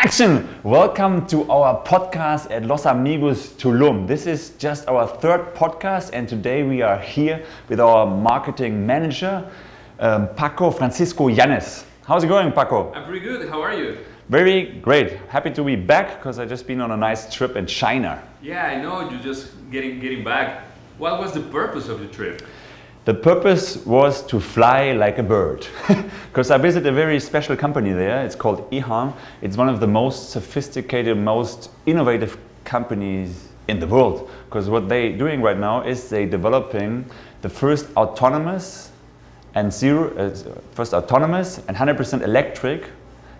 Action! Welcome to our podcast at Los Amigos Tulum. This is just our third podcast, and today we are here with our marketing manager, um, Paco Francisco Yanes. How's it going, Paco? I'm pretty good. How are you? Very great. Happy to be back because I just been on a nice trip in China. Yeah, I know you're just getting getting back. What was the purpose of the trip? The purpose was to fly like a bird. Because I visited a very special company there. It's called EHang. It's one of the most sophisticated, most innovative companies in the world. Because what they're doing right now is they're developing the first autonomous and zero, uh, first autonomous and 100% electric,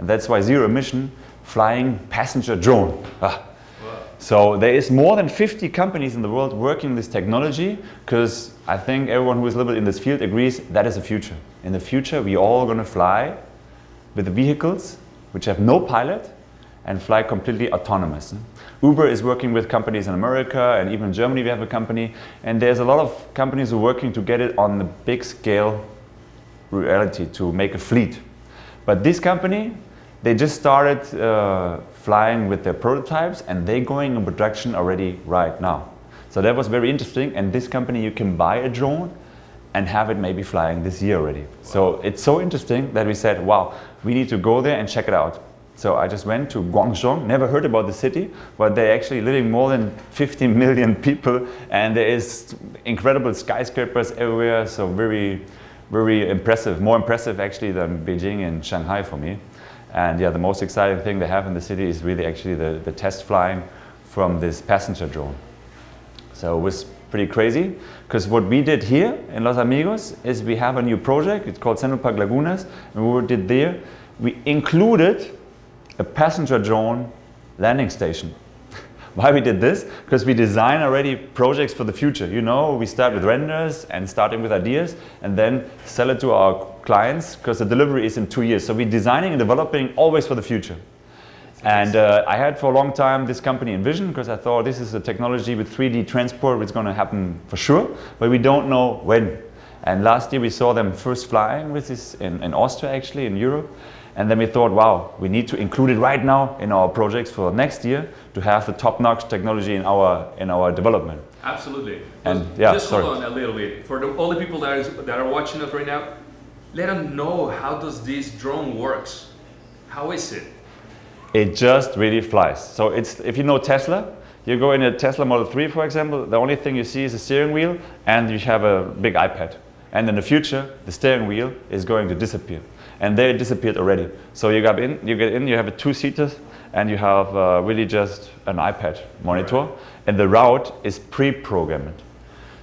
and that's why zero emission, flying passenger drone. Ah. So there is more than 50 companies in the world working this technology because I think everyone who is a little bit in this field agrees that is the future. In the future, we all going to fly with the vehicles which have no pilot and fly completely autonomous. Uber is working with companies in America and even in Germany we have a company and there's a lot of companies who are working to get it on the big scale reality to make a fleet. But this company, they just started uh, flying with their prototypes and they're going in production already right now. So that was very interesting and this company you can buy a drone and have it maybe flying this year already. Wow. So it's so interesting that we said, wow, we need to go there and check it out. So I just went to Guangzhou, never heard about the city, but they're actually living more than 50 million people and there is incredible skyscrapers everywhere, so very, very impressive, more impressive actually than Beijing and Shanghai for me. And yeah, the most exciting thing they have in the city is really actually the, the test flying from this passenger drone. So it was pretty crazy because what we did here in Los Amigos is we have a new project. It's called Central Park Lagunas. And what we did there, we included a passenger drone landing station. Why we did this? Because we design already projects for the future. You know, we start with renders and starting with ideas and then sell it to our clients because the delivery is in two years. So we're designing and developing always for the future. And uh, I had for a long time this company Envision because I thought this is a technology with 3D transport which is going to happen for sure, but we don't know when. And last year we saw them first flying with this in, in Austria actually, in Europe. And then we thought, wow, we need to include it right now in our projects for next year to have the top-notch technology in our in our development. Absolutely. And just, yeah, just sorry. hold on a little bit for the, all the people that, is, that are watching us right now. Let them know how does this drone works. How is it? It just really flies. So it's if you know Tesla, you go in a Tesla Model 3, for example. The only thing you see is a steering wheel, and you have a big iPad. And in the future, the steering wheel is going to disappear and there it disappeared already. So you get in, you get in, you have a two seaters, and you have uh, really just an iPad monitor, and the route is pre-programmed.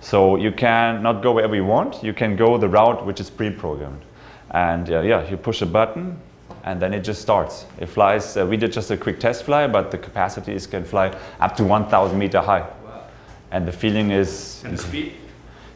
So you can not go wherever you want. You can go the route which is pre-programmed, and uh, yeah, you push a button, and then it just starts. It flies. Uh, we did just a quick test fly, but the capacity is can fly up to 1,000 meter high, wow. and the feeling is. And the speed.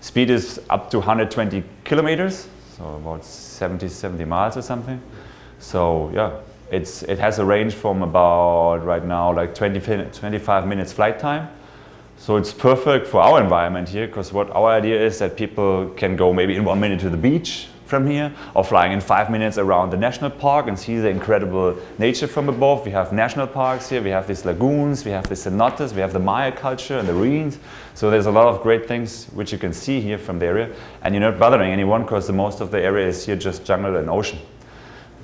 Speed is up to 120 kilometers so about 70, 70 miles or something. So yeah, it's, it has a range from about right now like 20, 25 minutes flight time. So it's perfect for our environment here because what our idea is that people can go maybe in one minute to the beach from here or flying in five minutes around the national park and see the incredible nature from above. We have national parks here, we have these lagoons, we have the cenotes, we have the Maya culture and the ruins. So there's a lot of great things which you can see here from the area and you're not bothering anyone because the most of the area is here just jungle and ocean.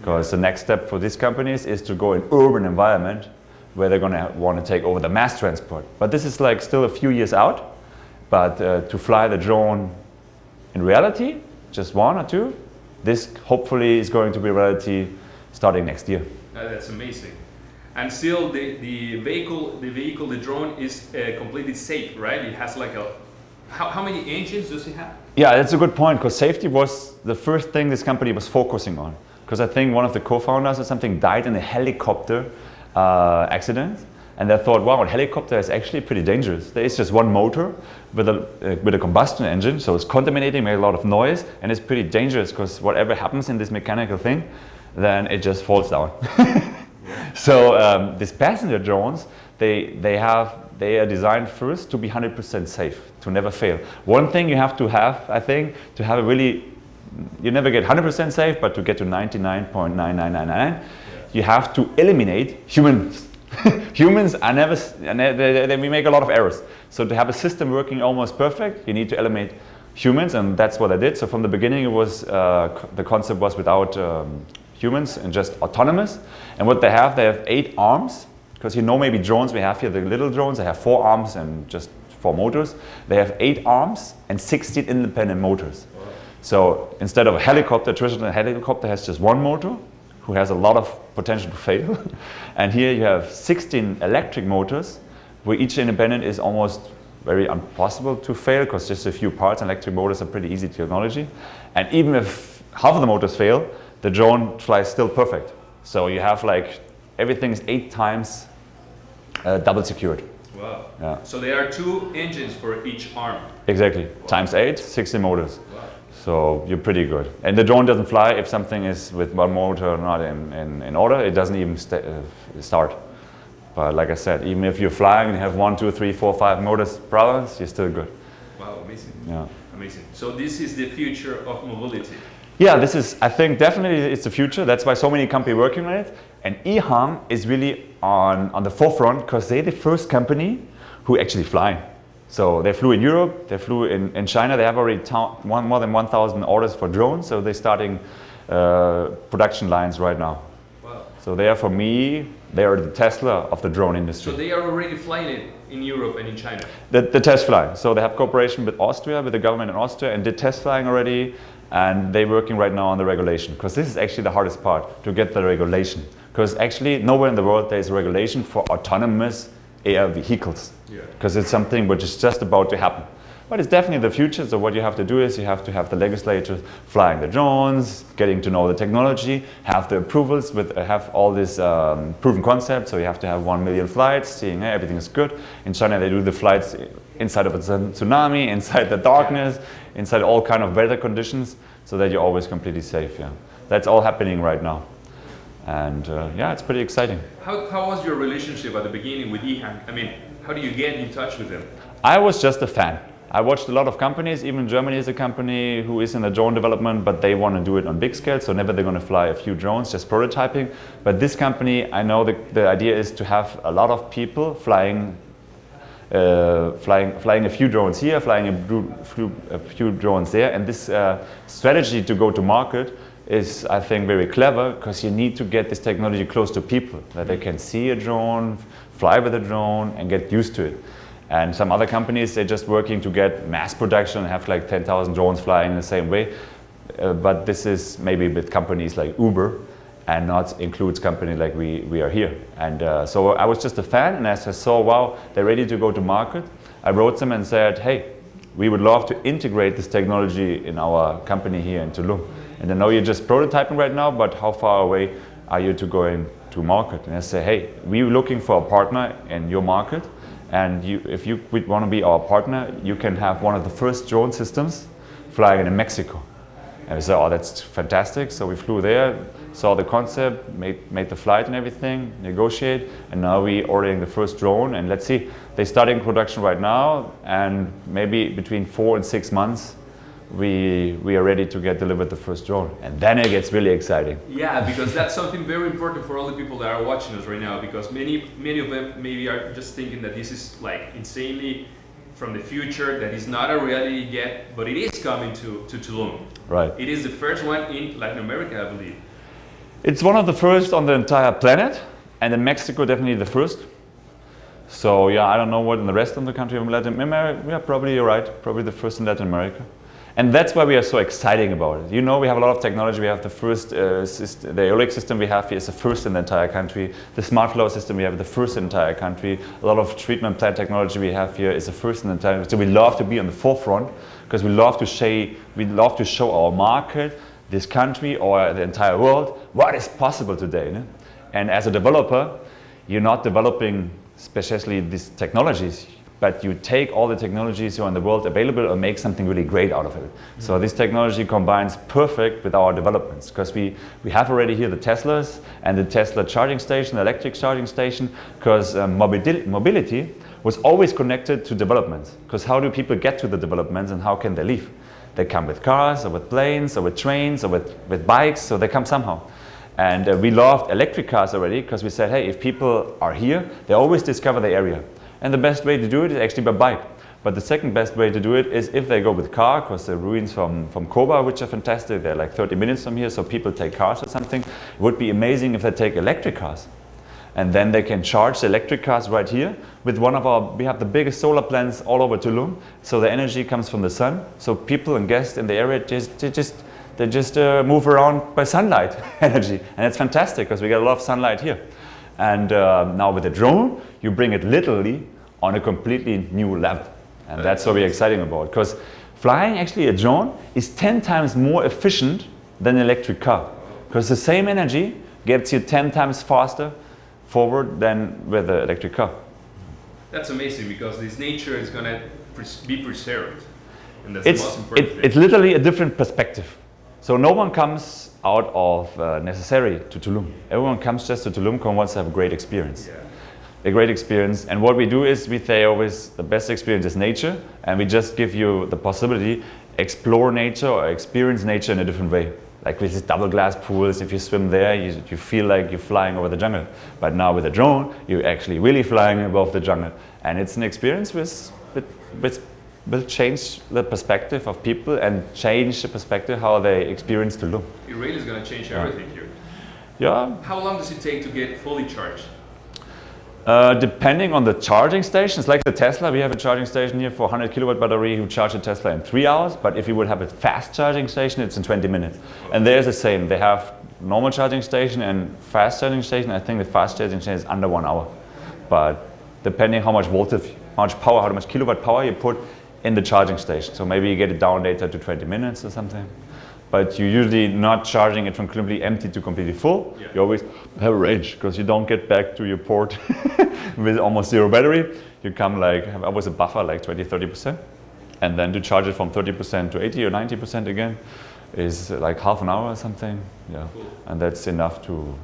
Because the next step for these companies is to go in urban environment where they're going to want to take over the mass transport. But this is like still a few years out. But uh, to fly the drone in reality, just one or two. This hopefully is going to be reality starting next year. Uh, that's amazing. And still, the, the vehicle, the vehicle, the drone is uh, completely safe, right? It has like a how, how many engines does it have? Yeah, that's a good point because safety was the first thing this company was focusing on. Because I think one of the co-founders or something died in a helicopter uh, accident and they thought, wow, a helicopter is actually pretty dangerous. There is just one motor with a, uh, with a combustion engine, so it's contaminating, makes a lot of noise, and it's pretty dangerous because whatever happens in this mechanical thing, then it just falls down. so um, these passenger drones, they, they have they are designed first to be 100% safe, to never fail. One thing you have to have, I think, to have a really, you never get 100% safe, but to get to 99.9999, you have to eliminate humans. humans are never, they, we make a lot of errors. So to have a system working almost perfect, you need to eliminate humans, and that's what I did. So from the beginning, it was uh, the concept was without um, humans and just autonomous. And what they have, they have eight arms, because you know maybe drones we have here, the little drones, they have four arms and just four motors. They have eight arms and 16 independent motors. So instead of a helicopter, a traditional helicopter has just one motor who has a lot of potential to fail. and here you have 16 electric motors where each independent is almost very impossible to fail because just a few parts. Electric motors are pretty easy technology. And even if half of the motors fail, the drone flies still perfect. So you have like everything is eight times uh, double secured. Wow. Yeah. So there are two engines for each arm. Exactly. Times eight, 16 motors. Wow. So you're pretty good. And the drone doesn't fly if something is with one motor not in, in, in order. It doesn't even sta uh, start. But like I said, even if you're flying and you have one, two, three, four, five motors problems, you're still good. Wow, amazing. Yeah. Amazing. So this is the future of mobility. Yeah, this is, I think definitely it's the future. That's why so many companies working on it. And EHang is really on, on the forefront because they're the first company who actually fly. So they flew in Europe, they flew in, in China. They have already one, more than 1,000 orders for drones. So they're starting uh, production lines right now. Wow. So they are, for me, they are the Tesla of the drone industry. So they are already flying it in Europe and in China. The, the test flying. So they have cooperation with Austria, with the government in Austria, and did test flying already. And they're working right now on the regulation because this is actually the hardest part to get the regulation. Because actually, nowhere in the world there is regulation for autonomous air vehicles Yeah. because it's something which is just about to happen. But it's definitely the future. So what you have to do is you have to have the legislators flying the drones, getting to know the technology, have the approvals, with uh, have all this um, proven concept. So you have to have one million flights, seeing hey, everything is good. In China, they do the flights inside of a tsunami, inside the darkness, inside all kind of weather conditions, so that you're always completely safe. Yeah, that's all happening right now, and uh, yeah, it's pretty exciting. How, how was your relationship at the beginning with EHang? I mean, how do you get in touch with them? I was just a fan. I watched a lot of companies, even Germany is a company who is in the drone development, but they want to do it on big scale. So never they're going to fly a few drones, just prototyping. But this company, I know the, the idea is to have a lot of people flying, uh, flying, flying a few drones here, flying a, few, a few drones there. And this uh, strategy to go to market is, I think, very clever because you need to get this technology close to people, that they can see a drone, fly with a drone, and get used to it. And some other companies, they're just working to get mass production and have like 10,000 drones flying in the same way. Uh, but this is maybe with companies like Uber and not includes company like we, we are here. And uh, so I was just a fan, and as I saw, wow, they're ready to go to market, I wrote them and said, hey, we would love to integrate this technology in our company here in Tulum. And I know you're just prototyping right now, but how far away are you to going to market? And I say, hey, we're looking for a partner in your market. And you, if you want to be our partner, you can have one of the first drone systems flying in Mexico. And we said, oh, that's fantastic. So we flew there, saw the concept, made, made the flight and everything, negotiate, and now we're ordering the first drone. And let's see, they're starting production right now, and maybe between four and six months, we, we are ready to get delivered the first drone. And then it gets really exciting. Yeah, because that's something very important for all the people that are watching us right now. Because many, many of them maybe are just thinking that this is like insanely from the future, that is not a reality yet, but it is coming to, to Tulum. Right. It is the first one in Latin America, I believe. It's one of the first on the entire planet, and in Mexico, definitely the first. So yeah, I don't know what in the rest of the country of Latin America. Yeah, probably you're right. Probably the first in Latin America, and that's why we are so exciting about it. You know, we have a lot of technology. We have the first, uh, syst- the aeolic system we have here is the first in the entire country. The smart flow system we have the first in the entire country. A lot of treatment plant technology we have here is the first in the entire. So we love to be on the forefront because we love to show we love to show our market, this country, or the entire world what is possible today. no? And as a developer, you're not developing especially these technologies, but you take all the technologies you are in the world available and make something really great out of it. So this technology combines perfect with our developments because we, we have already here the Teslas and the Tesla charging station, electric charging station, because um, mobili- mobility was always connected to developments. Because how do people get to the developments and how can they leave? They come with cars or with planes or with trains or with, with bikes, so they come somehow. And uh, we loved electric cars already because we said, hey, if people are here, they always discover the area. And the best way to do it is actually by bike. But the second best way to do it is if they go with car, because the ruins from, from Coba, which are fantastic, they're like 30 minutes from here, so people take cars or something. It would be amazing if they take electric cars. And then they can charge the electric cars right here with one of our, we have the biggest solar plants all over Tulum. So the energy comes from the sun. So people and guests in the area just, they just, they just uh, move around by sunlight energy. And it's fantastic because we get a lot of sunlight here. And uh, now with the drone, you bring it literally on a completely new level. And that's what we're exciting about. Because flying actually a drone is 10 times more efficient than an electric car. Because the same energy gets you 10 times faster forward than with an electric car. That's amazing because this nature is going to be preserved. And that's It's, the most important it, it's literally a different perspective. So no one comes out of uh, necessary to Tulum. Everyone comes just to Tulum and wants to have a great experience. yeah. A great experience. And what we do is we say always the best experience is nature, and we just give you the possibility explore nature or experience nature in a different way. Like with these double glass pools, if you swim there, you, you feel like you're flying over the jungle. But now with a drone, you're actually really flying above the jungle, and it's an experience with, with, with will change the perspective of people and change the perspective how they experience Tulum. It really is going to change everything here. Yeah, How long does it take to get fully charged? Uh, depending on the charging stations, like the Tesla, we have a charging station here for 100 kilowatt battery. You charge a Tesla in three hours, but if you would have a fast charging station, it's in 20 minutes. And there's the same. They have normal charging station and fast charging station. I think the fast charging station is under one hour. But depending how much voltage, how much power, how much kilowatt power you put in the charging station. So maybe you get it down later to 20 minutes or something. But you're usually not charging it from completely empty to completely full. Yeah. You always have a range because you don't get back to your port with almost zero battery. You come like, have always a buffer like 20, 30%. And then to charge it from 30% to 80 or 90% again is like half an hour or something. Yeah. Cool. And that's enough to,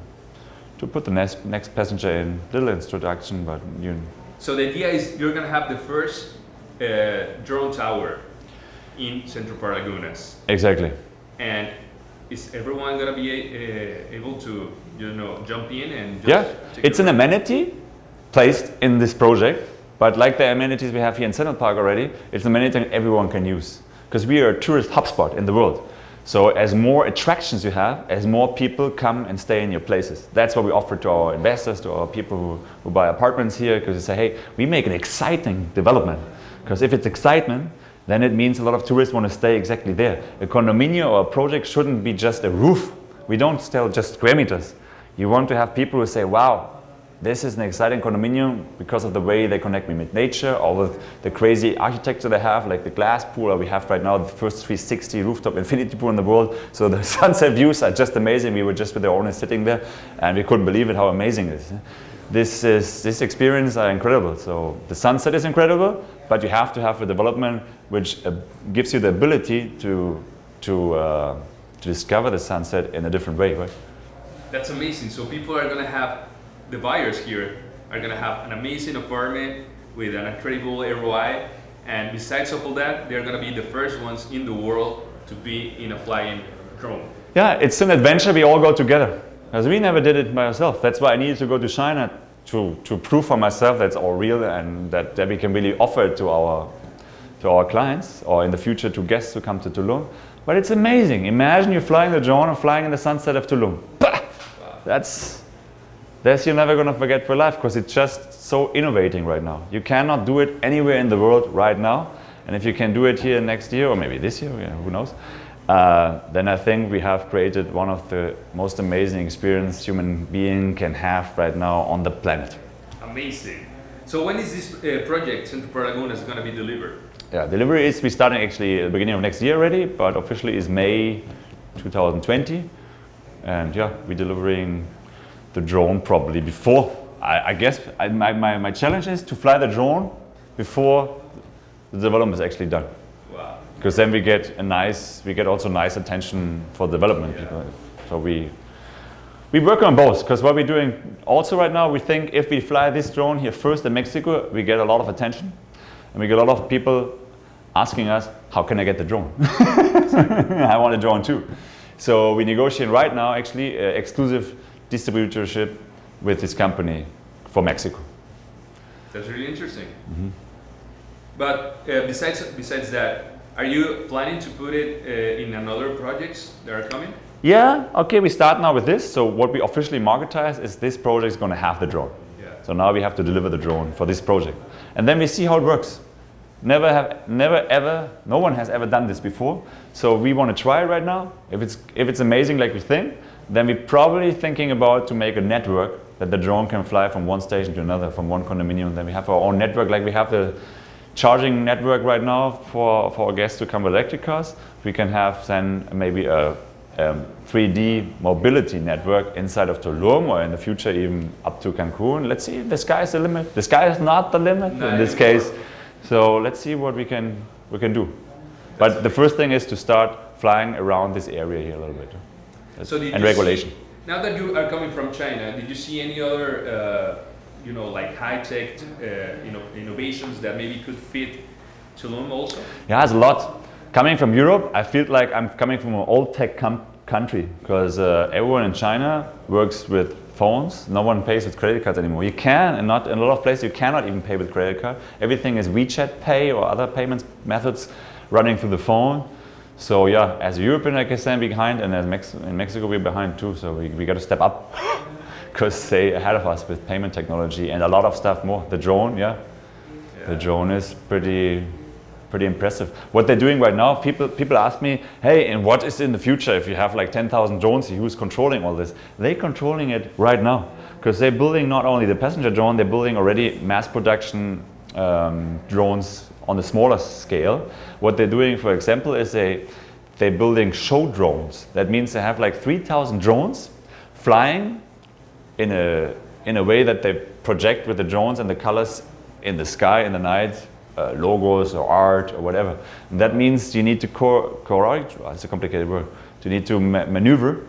to put the next, next passenger in. Little introduction, but you, So the idea is you're going to have the first uh, drone tower in Central Park Lagunas. exactly. And is everyone going to be uh, able to, you know, jump in and just Yeah, it's an amenity placed in this project, but like the amenities we have here in Central Park already, it's an amenity that everyone can use because we are a tourist hotspot in the world. So as more attractions you have, as more people come and stay in your places. That's what we offer to our investors, to our people who, who buy apartments here, because we say, hey, we make an exciting development. Because if it's excitement, then it means a lot of tourists want to stay exactly there. A condominium or a project shouldn't be just a roof. We don't sell just square meters. You want to have people who say, wow, this is an exciting condominium because of the way they connect me with nature or with the crazy architecture they have, like the glass pool that we have right now, the first 360 rooftop infinity pool in the world. So the sunset views are just amazing. We were just with the owner sitting there and we couldn't believe it how amazing it is. This is this experience are incredible. So the sunset is incredible, but you have to have a development which uh, gives you the ability to to uh, to discover the sunset in a different way, right? That's amazing. So people are going to have, the buyers here are going to have an amazing apartment with an incredible ROI. And besides all that, they're going to be the first ones in the world to be in a flying drone. Yeah, it's an adventure we all go together. Because we never did it by ourselves. That's why I needed to go to China to, to prove for myself that's all real and that, that we can really offer it to our, to our clients or in the future to guests who come to Tulum. But it's amazing. Imagine you're flying the drone and flying in the sunset of Tulum. Bah! That's, that's you're never going to forget for life because it's just so innovating right now. You cannot do it anywhere in the world right now. And if you can do it here next year or maybe this year, yeah, who knows, uh, then I think we have created one of the most amazing experience human being can have right now on the planet. Amazing. So when is this uh, project, Centro Park is going to be delivered? Yeah, delivery is we starting actually at the beginning of next year already, but officially is May 2020. And yeah, we're delivering the drone probably before. I, I guess I, my, my, my challenge is to fly the drone before the development is actually done. Because then we get a nice, we get also nice attention for development Yeah. people. So we we work on both because what we're doing also right now, we think if we fly this drone here first in Mexico, we get a lot of attention, and we get a lot of people asking us, how can I get the drone? I want a drone too. So we negotiate right now actually uh, exclusive distributorship with this company for Mexico. That's really interesting. But uh, besides besides that, are you planning to put it uh, in another projects that are coming? Yeah, okay, we start now with this. So what we officially marketize is this project is going to have the drone. Yeah. So now we have to deliver the drone for this project. And then we see how it works. Never have never ever no one has ever done this before. So we want to try it right now. If it's if it's amazing like we think, then we're probably thinking about to make a network that the drone can fly from one station to another, from one condominium. Then we have our own network like we have the charging network right now for, for our guests to come with electric cars. We can have then maybe a um, 3D mobility network inside of Tulum or in the future even up to Cancun. Let's see, the sky is the limit. The sky is not the limit Not in this case. So let's see what we can we can do. But the first thing is to start flying around this area here a little bit. So did and regulation. see- now that you are coming from China, did you see any other, uh, you know, like high-tech uh, you know, innovations that maybe could fit Tulum also? Yeah, it's a lot. Coming from Europe, I feel like I'm coming from an old tech country because uh, everyone in China works with phones. No one pays with credit cards anymore. You can, and not in a lot of places, you cannot even pay with credit card. Everything is WeChat Pay or other payments methods running through the phone. So yeah, as a European, I can stand behind, and as Mex- in Mexico, we're behind too. So we, we got to step up because they ahead of us with payment technology and a lot of stuff more. The drone, yeah, the drone is pretty pretty impressive. What they're doing right now, people people ask me, hey, and what is in the future if you have like 10,000 drones, who's controlling all this? They're controlling it right now because they're building not only the passenger drone, they're building already mass production um, drones on a smaller scale. What they're doing, for example, is they they're building show drones. That means they have like 3,000 drones flying in a in a way that they project with the drones and the colors in the sky in the night, uh, logos or art or whatever. And that means you need to co- coordinate. well, It's a complicated word. You need to ma- maneuver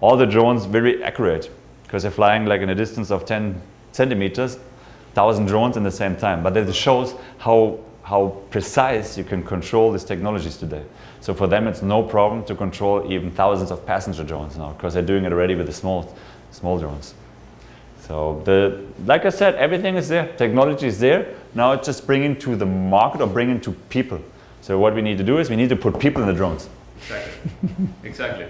all the drones very accurate because they're flying like in a distance of 10 centimeters, thousand drones in the same time. But that shows how how precise you can control these technologies today. So for them, it's no problem to control even thousands of passenger drones now because they're doing it already with the small small drones. So the like I said, everything is there. Technology is there. Now it's just bringing to the market or bringing to people. So what we need to do is we need to put people in the drones. Exactly. exactly.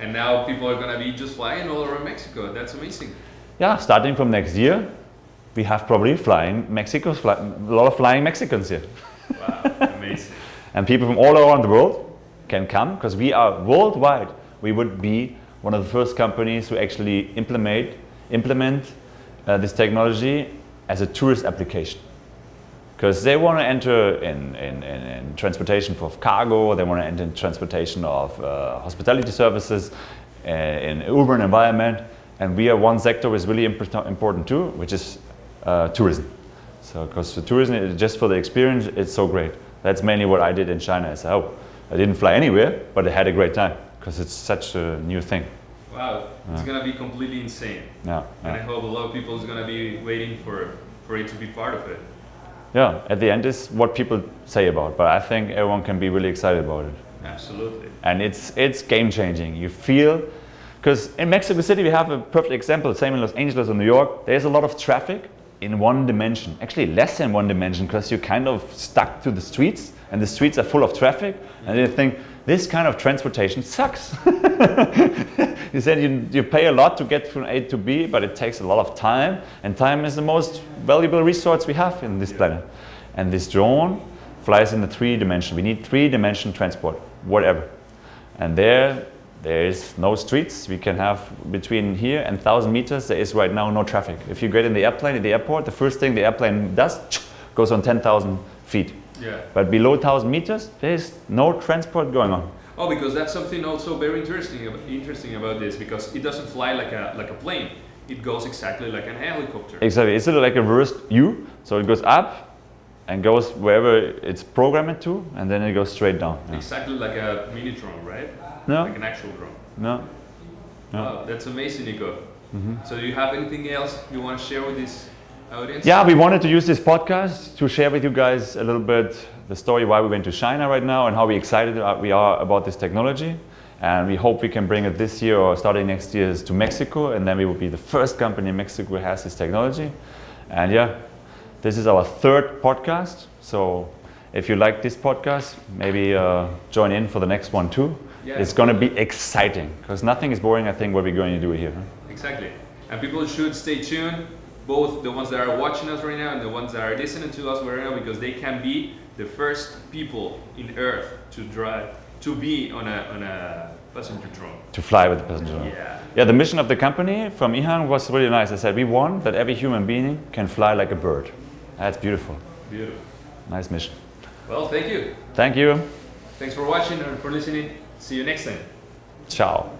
And now people are gonna be just flying all around Mexico. That's amazing. Yeah, starting from next year, we have probably flying Mexico's fly, a lot of flying Mexicans here, Wow, amazing. and people from all around the world can come because we are worldwide. We would be one of the first companies to actually implement implement uh, this technology as a tourist application. because they want to enter in, in, in, in transportation for cargo, they want to enter in transportation of uh, hospitality services, uh, in urban environment, and we are one sector which is really import- important too, which is uh, tourism. So, because the tourism, is just for the experience, it's so great. That's mainly what I did in China. Is oh, I didn't fly anywhere, but I had a great time because it's such a new thing. It's gonna be completely insane. Yeah, And I hope a lot of people is gonna be waiting for for it to be part of it. yeah. At the end is what people say about, but I think everyone can be really excited about it. Absolutely. and it's it's game changing. You feel because in Mexico City we have a perfect example. Same in Los Angeles or New York. There's a lot of traffic in one dimension. Actually, less than one dimension because you're kind of stuck to the streets, and the streets are full of traffic. And you think this kind of transportation sucks. you said you, you pay a lot to get from A to B, but it takes a lot of time, and time is the most valuable resource we have in this planet. And this drone flies in the three dimension. We need three dimension transport, whatever. And there, there is no streets. We can have between here and 1,000 meters, there is right now no traffic. If you get in the airplane at the airport, the first thing the airplane does goes on 10,000 feet. Yeah. But below 1,000 meters, there is no transport going on. Oh, because that's something also very interesting interesting about this because it doesn't fly like a like a plane. It goes exactly like an helicopter. Exactly. It's like a reversed U. So it goes up and goes wherever it's programmed to, and then it goes straight down. Yeah. Exactly like a mini drone, right? No, Like an actual drone. no. No. Wow, that's amazing, Nico. Mm-hmm. So, do you have anything else you want to share with this audience? Yeah, we wanted to use this podcast to share with you guys a little bit the story why we went to China right now and how we excited we are about this technology. And we hope we can bring it this year or starting next year to Mexico, and then we will be the first company in Mexico who has this technology. And yeah, this is our third podcast. So if you like this podcast, maybe uh, join in for the next one too. Yeah. It's going to be exciting because nothing is boring. I think what we're going to do here. Exactly. And people should stay tuned, both the ones that are watching us right now and the ones that are listening to us right now, because they can be the first people in Earth to drive, to be on a on a passenger drone. To fly with the passenger. drone Yeah. Yeah, the mission of the company from EHang was really nice. I said we want that every human being can fly like a bird. That's beautiful. Beautiful. Nice mission. Well, thank you. Thank you. Thanks for watching and for listening. See you next time. Ciao.